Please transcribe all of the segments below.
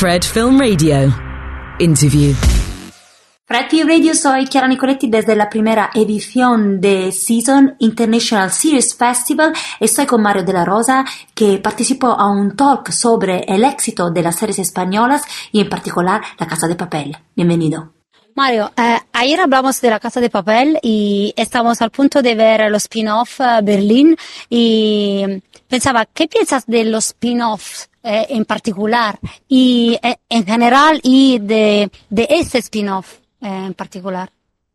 Fred Film Radio. Interview. Fred Film Radio, soy Chiara Nicoletti desde la primera edición de Season International Series Festival. Estoy con Mario de la Rosa, que participó a un talk sobre el éxito de las series españolas y en particular La Casa de Papel. Bienvenido. Mario, eh, ayer hablamos de la Casa de Papel y estamos al punto de ver los spin-off uh, Berlín y pensaba, ¿qué piensas de los spin-offs eh, en particular y eh, en general y de, de este spin-off en particular?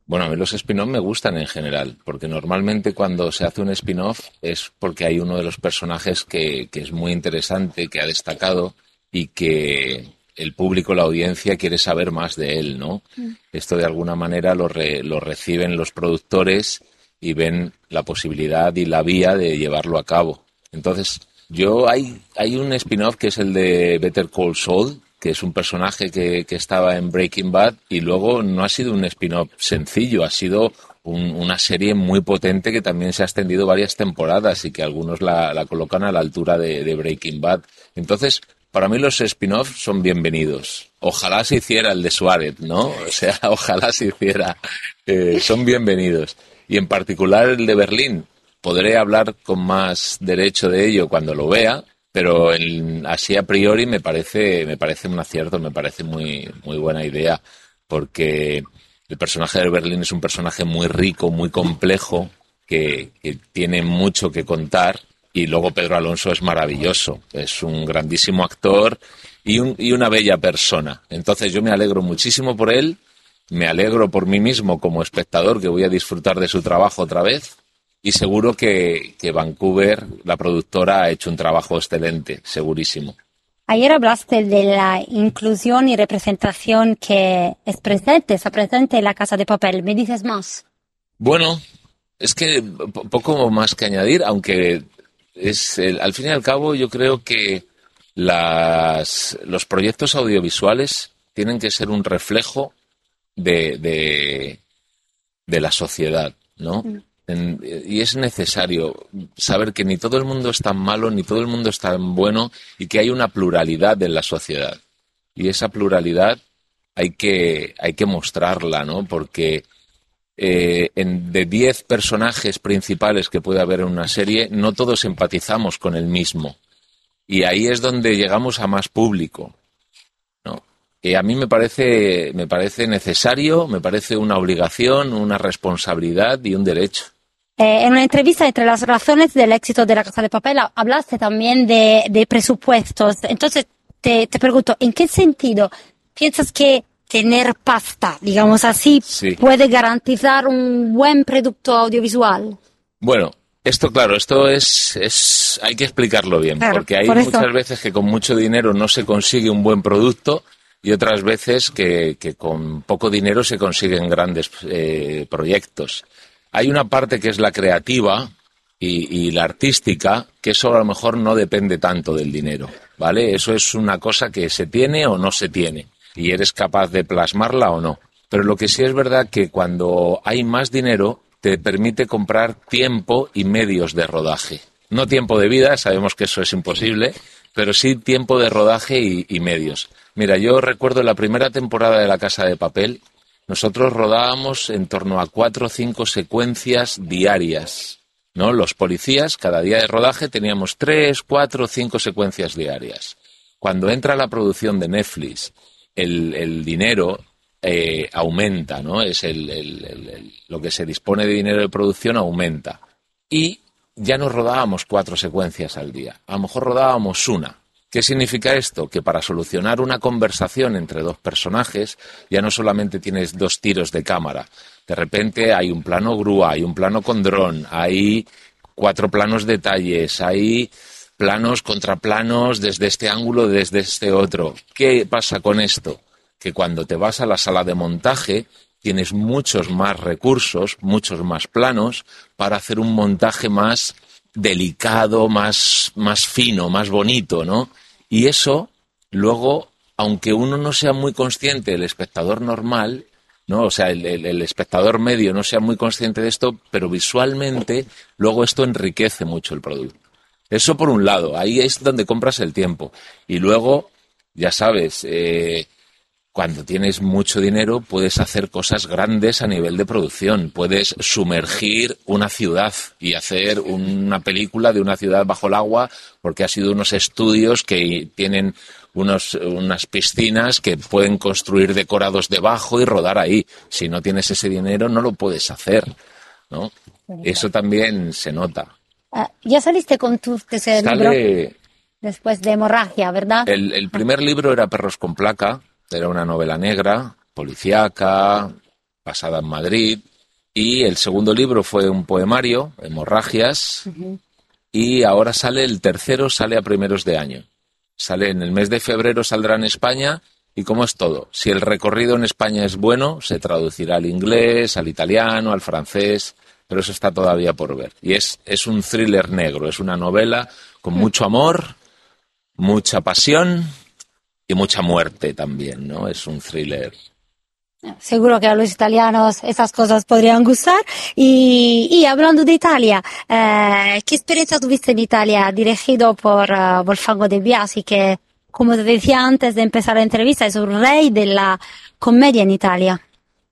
Bueno, a mí los spin-off me gustan en general, porque normalmente cuando se hace un spin-off es porque hay uno de los personajes que es muy interesante, que ha destacado y que, el público, la audiencia quiere saber más de él, ¿no? Mm. Esto de alguna manera lo, lo reciben los productores y ven la posibilidad y la vía de llevarlo a cabo. Entonces, yo hay, hay un spin-off que es el de Better Call Saul, que es un personaje que, que estaba en Breaking Bad y luego no ha sido un spin-off sencillo, ha sido una serie muy potente que también se ha extendido varias temporadas y que algunos la, la colocan a la altura de, de Breaking Bad. Entonces, para mí los spin-offs son bienvenidos. Ojalá se hiciera el de Suárez, ¿no? O sea, ojalá se hiciera. Eh, son bienvenidos. Y en particular el de Berlín. Podré hablar con más derecho de ello cuando lo vea, pero así a priori me parece, me parece un acierto, me parece muy, muy buena idea, porque el personaje de Berlín es un personaje muy rico, muy complejo, que tiene mucho que contar y luego Pedro Alonso es maravilloso, es un grandísimo actor y, una bella persona. Entonces yo me alegro muchísimo por él, me alegro por mí mismo como espectador que voy a disfrutar de su trabajo otra vez y seguro que, que Vancouver, la productora, ha hecho un trabajo excelente, segurísimo. Ayer hablaste de la inclusión y representación que es presente, está presente en la Casa de Papel. ¿Me dices más? Bueno, es que poco más que añadir, aunque es al fin y al cabo yo creo que las, los proyectos audiovisuales tienen que ser un reflejo de, de, la sociedad, ¿no? Mm. y es necesario saber que ni todo el mundo es tan malo, ni todo el mundo es tan bueno, y que hay una pluralidad en la sociedad. Y esa pluralidad hay que, hay que mostrarla, ¿no? Porque eh, de 10 personajes principales que puede haber en una serie, no todos empatizamos con el mismo. Y ahí es donde llegamos a más público. ¿no? a mí me parece, me parece necesario, me parece una obligación, una responsabilidad y un derecho. Eh, en una entrevista entre las razones del éxito de la Casa de Papel hablaste también de, de presupuestos. Entonces, te, te pregunto, ¿en qué sentido piensas que tener pasta, digamos así, puede garantizar un buen producto audiovisual. Bueno, esto, claro, esto es, es hay que explicarlo bien, porque hay muchas veces que con mucho dinero no se consigue un buen producto y otras veces que, con poco dinero se consiguen grandes eh, proyectos. Hay una parte que es la creativa y, y, la artística, que eso a lo mejor no depende tanto del dinero, ¿vale? Eso es una cosa que se tiene o no se tiene y eres capaz de plasmarla o no. Pero lo que sí es verdad que cuando hay más dinero te permite comprar tiempo y medios de rodaje. No tiempo de vida, sabemos que eso es imposible, pero sí tiempo de rodaje y, medios. Mira, yo recuerdo la primera temporada de La Casa de Papel, nosotros rodábamos en torno a cuatro o cinco secuencias diarias. ¿no? Los policías, cada día de rodaje teníamos tres, cuatro, cinco secuencias diarias. Cuando entra la producción de Netflix el, dinero eh, aumenta, ¿no? Es el, lo que se dispone de dinero de producción aumenta. Y ya no rodábamos cuatro secuencias al día, a lo mejor rodábamos una. ¿Qué significa esto? Que para solucionar una conversación entre dos personajes ya no solamente tienes dos tiros de cámara, de repente hay un plano grúa, hay un plano con dron, hay cuatro planos detalles, hay planos contra planos, desde este ángulo, desde este otro. ¿Qué pasa con esto? Que cuando te vas a la sala de montaje tienes muchos más recursos, muchos más planos para hacer un montaje más delicado, más, más fino, más bonito, ¿no? Y eso luego, aunque uno no sea muy consciente, el espectador normal, ¿no? O sea, el, el, espectador medio no sea muy consciente de esto, pero visualmente luego esto enriquece mucho el producto. Eso por un lado, ahí es donde compras el tiempo. Y luego ya sabes, eh, cuando tienes mucho dinero puedes hacer cosas grandes a nivel de producción. Puedes sumergir una ciudad y hacer una película de una ciudad bajo el agua porque ha sido unos estudios que tienen unos, unas piscinas que pueden construir decorados debajo y rodar ahí. Si no tienes ese dinero no lo puedes hacer. ¿no? Eso también se nota. Ah, ya saliste con tu tercer libro después de Hemorragia, ¿verdad? el primer libro era Perros con placa era una novela negra, policíaca, basada en Madrid. Y el segundo libro fue un poemario, Hemorragias. Y ahora sale el tercero, sale a primeros de año. Sale en el mes de febrero, saldrá en España. ¿Y cómo es todo? Si el recorrido en España es bueno, se traducirá al inglés, al italiano, al francés, pero eso está todavía por ver. Y es, es un thriller negro, es una novela con mucho amor, mucha pasión y mucha muerte también, ¿no? Es un thriller. Seguro que a los italianos esas cosas podrían gustar. Y, hablando de Italia, eh, ¿qué experiencia tuviste en Italia dirigido por uh, Wolfgango De Biasi, que, como te decía antes de empezar la entrevista, es un rey de la comedia en Italia?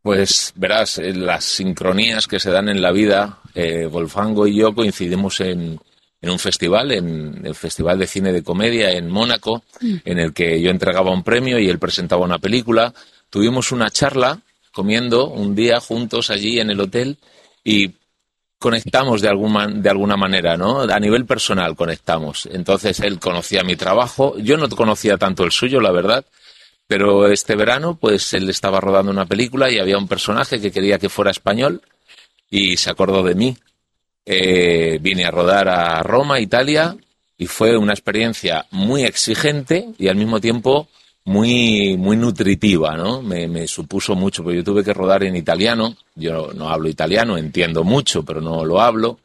Pues verás, las sincronías que se dan en la vida, eh, Wolfgango y yo coincidimos en, en un festival, en el Festival de Cine de Comedia en Mónaco, mm. en el que yo entregaba un premio y él presentaba una película. Tuvimos una charla comiendo un día juntos allí en el hotel y conectamos de alguna, de alguna manera, ¿no? A nivel personal conectamos. Entonces él conocía mi trabajo, yo no conocía tanto el suyo, la verdad, pero este verano pues él estaba rodando una película y había un personaje que quería que fuera español y se acordó de mí. Eh, vine a rodar a Roma, Italia, y fue una experiencia muy exigente y al mismo tiempo muy, muy nutritiva, ¿no? Me, supuso mucho, porque yo tuve que rodar en italiano, yo no, hablo italiano, entiendo mucho, pero no lo hablo,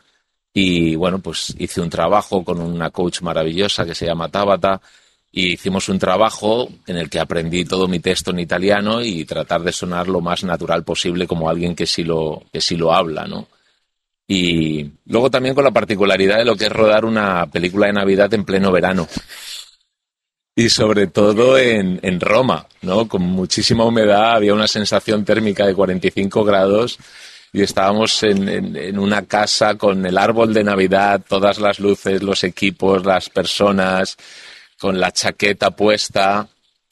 y bueno, pues hice un trabajo con una coach maravillosa que se llama Tabata, y hicimos un trabajo en el que aprendí todo mi texto en italiano y tratar de sonar lo más natural posible como alguien que sí lo, que sí lo habla, ¿no? Y luego también con la particularidad de lo que es rodar una película de Navidad en pleno verano. Y sobre todo en, en Roma, ¿no? Con muchísima humedad, había una sensación térmica de 45 grados y estábamos en, en, una casa con el árbol de Navidad, todas las luces, los equipos, las personas, con la chaqueta puesta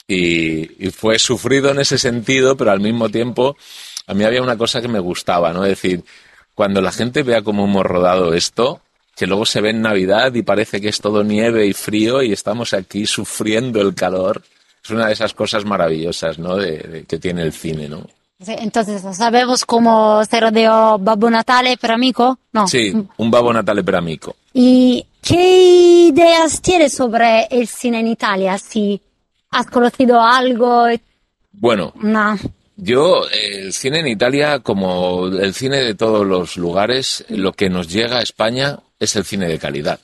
y, y, fue sufrido en ese sentido, pero al mismo tiempo a mí había una cosa que me gustaba, ¿no? Es decir, cuando la gente vea cómo hemos rodado esto, que luego se ve en Navidad y parece que es todo nieve y frío y estamos aquí sufriendo el calor, es una de esas cosas maravillosas, ¿no? De, que tiene el cine, ¿no? entonces, ¿sabemos cómo se rodeó Babbo Natale per amico? No. Sí, un Babbo Natale per amico. ¿Y qué ideas tienes sobre el cine en Italia? Si has conocido algo. Bueno, no. Yo, el cine en Italia, como el cine de todos los lugares, lo que nos llega a España es el cine de calidad.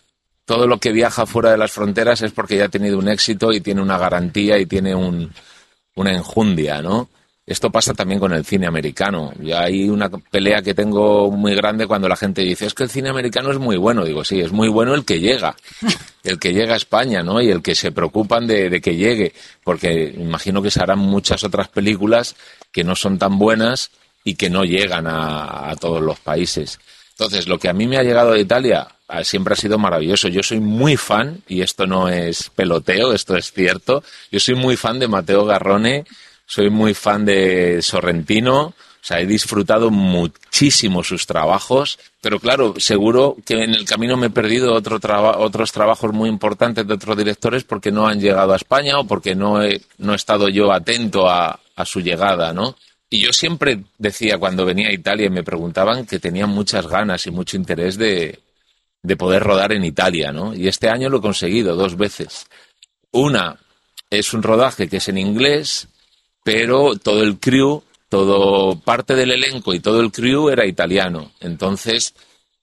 Todo lo que viaja fuera de las fronteras es porque ya ha tenido un éxito y tiene una garantía y tiene una enjundia, ¿no? Esto pasa también con el cine americano. Y hay una pelea que tengo muy grande cuando la gente dice, es que el cine americano es muy bueno. Digo, sí, es muy bueno el que llega, el que llega a España, ¿no? Y el que se preocupan de, que llegue, porque imagino que se harán muchas otras películas que no son tan buenas y que no llegan a, todos los países. Entonces, lo que a mí me ha llegado de Italia siempre ha sido maravilloso. Yo soy muy fan, y esto no es peloteo, esto es cierto, yo soy muy fan de Mateo Garrone soy muy fan de Sorrentino, o sea, he disfrutado muchísimo sus trabajos, pero claro, seguro que en el camino me he perdido otro otros trabajos muy importantes de otros directores porque no han llegado a España o porque no he, no he estado yo atento a, a su llegada, ¿no? Y yo siempre decía cuando venía a Italia y me preguntaban que tenía muchas ganas y mucho interés de, de poder rodar en Italia, ¿no? Y este año lo he conseguido dos veces. Una es un rodaje que es en inglés pero todo el crew, todo parte del elenco y todo el crew era italiano. Entonces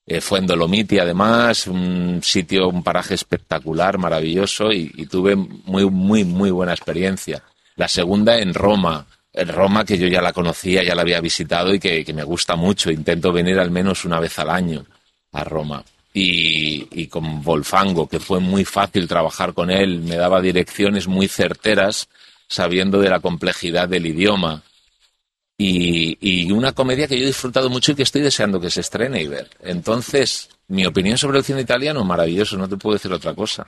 eh, fue en Dolomiti, además, un sitio, un paraje espectacular, maravilloso y, tuve muy, muy, muy buena experiencia. La segunda en Roma, en Roma que yo ya la conocía, ya la había visitado y que, me gusta mucho. Intento venir al menos una vez al año a Roma. y, y, con Volfango, que fue muy fácil trabajar con él, me daba direcciones muy certeras, sabiendo de la complejidad del idioma. Y, y, una comedia que yo he disfrutado mucho y que estoy deseando que se estrene y ver. Entonces, mi opinión sobre el cine italiano, maravilloso, no te puedo decir otra cosa.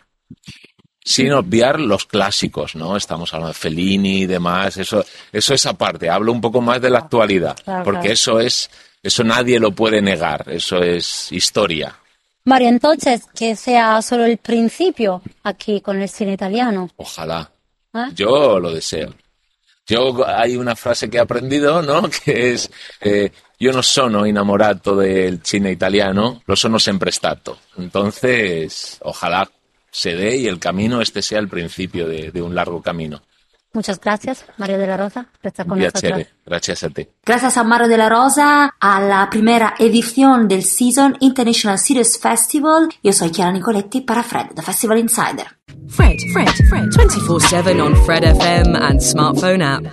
Sin obviar los clásicos, ¿no? Estamos hablando de Fellini y demás, eso, eso es aparte. Hablo un poco más de la actualidad, porque eso es, eso nadie lo puede negar, eso es historia. Mario, entonces que sea solo el principio aquí con el cine italiano. Ojalá. ¿Eh? Yo lo deseo. Yo hay una frase que he aprendido, ¿no? Que es eh, yo no sono innamorato del cine italiano, lo sono sempre stato. Entonces, ojalá se dé y el camino este sea el principio de un largo camino. Muchas gracias, Mario de la Rosa, nosotros. Gracias a ti. Gracias a Mario de la Rosa, a la primera edición del Season International Series Festival. Yo soy Chiara Nicoletti para Fred, The Festival Insider. Fred, Fred, Fred, 24-7 on Fred FM and smartphone app.